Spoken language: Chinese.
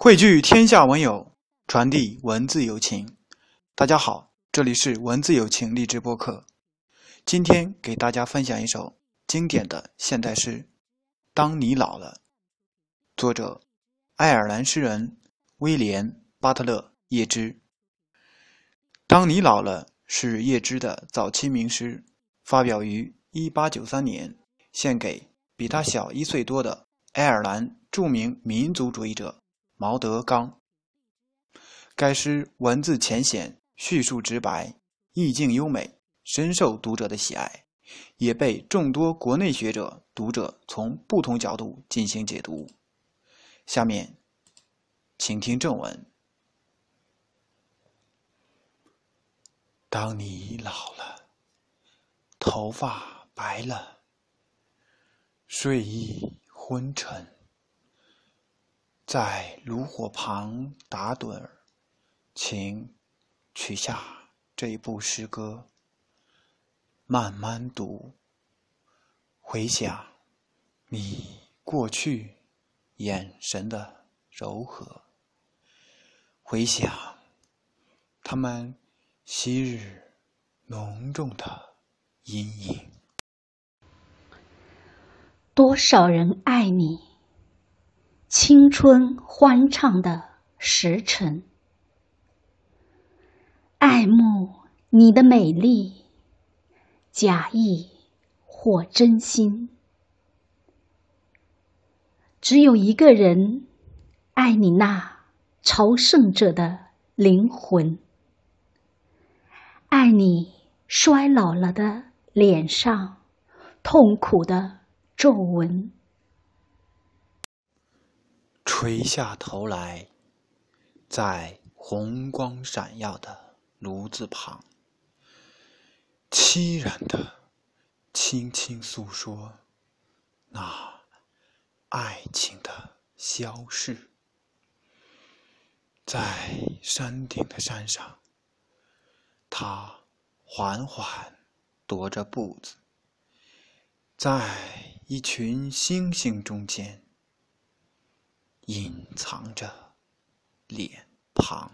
汇聚天下文友，传递文字友情。大家好，这里是文字友情励志播客。今天给大家分享一首经典的现代诗《当你老了》，作者爱尔兰诗人威廉·巴特勒·叶芝。《当你老了》是叶芝的早期名诗，发表于1893年，献给比他小一岁多的爱尔兰著名民族主义者。毛德刚。该诗文字浅显，叙述直白，意境优美，深受读者的喜爱，也被众多国内学者、读者从不同角度进行解读。下面，请听正文：当你老了，头发白了，睡意昏沉。在炉火旁打盹儿，请取下这一部诗歌，慢慢读。回想你过去眼神的柔和，回想他们昔日浓重的阴影。多少人爱你？青春欢畅的时辰，爱慕你的美丽，假意或真心。只有一个人爱你那朝圣者的灵魂，爱你衰老了的脸上痛苦的皱纹。垂下头来，在红光闪耀的炉子旁，凄然的轻轻诉说那爱情的消逝。在山顶的山上，他缓缓踱着步子，在一群星星中间。隐藏着脸庞。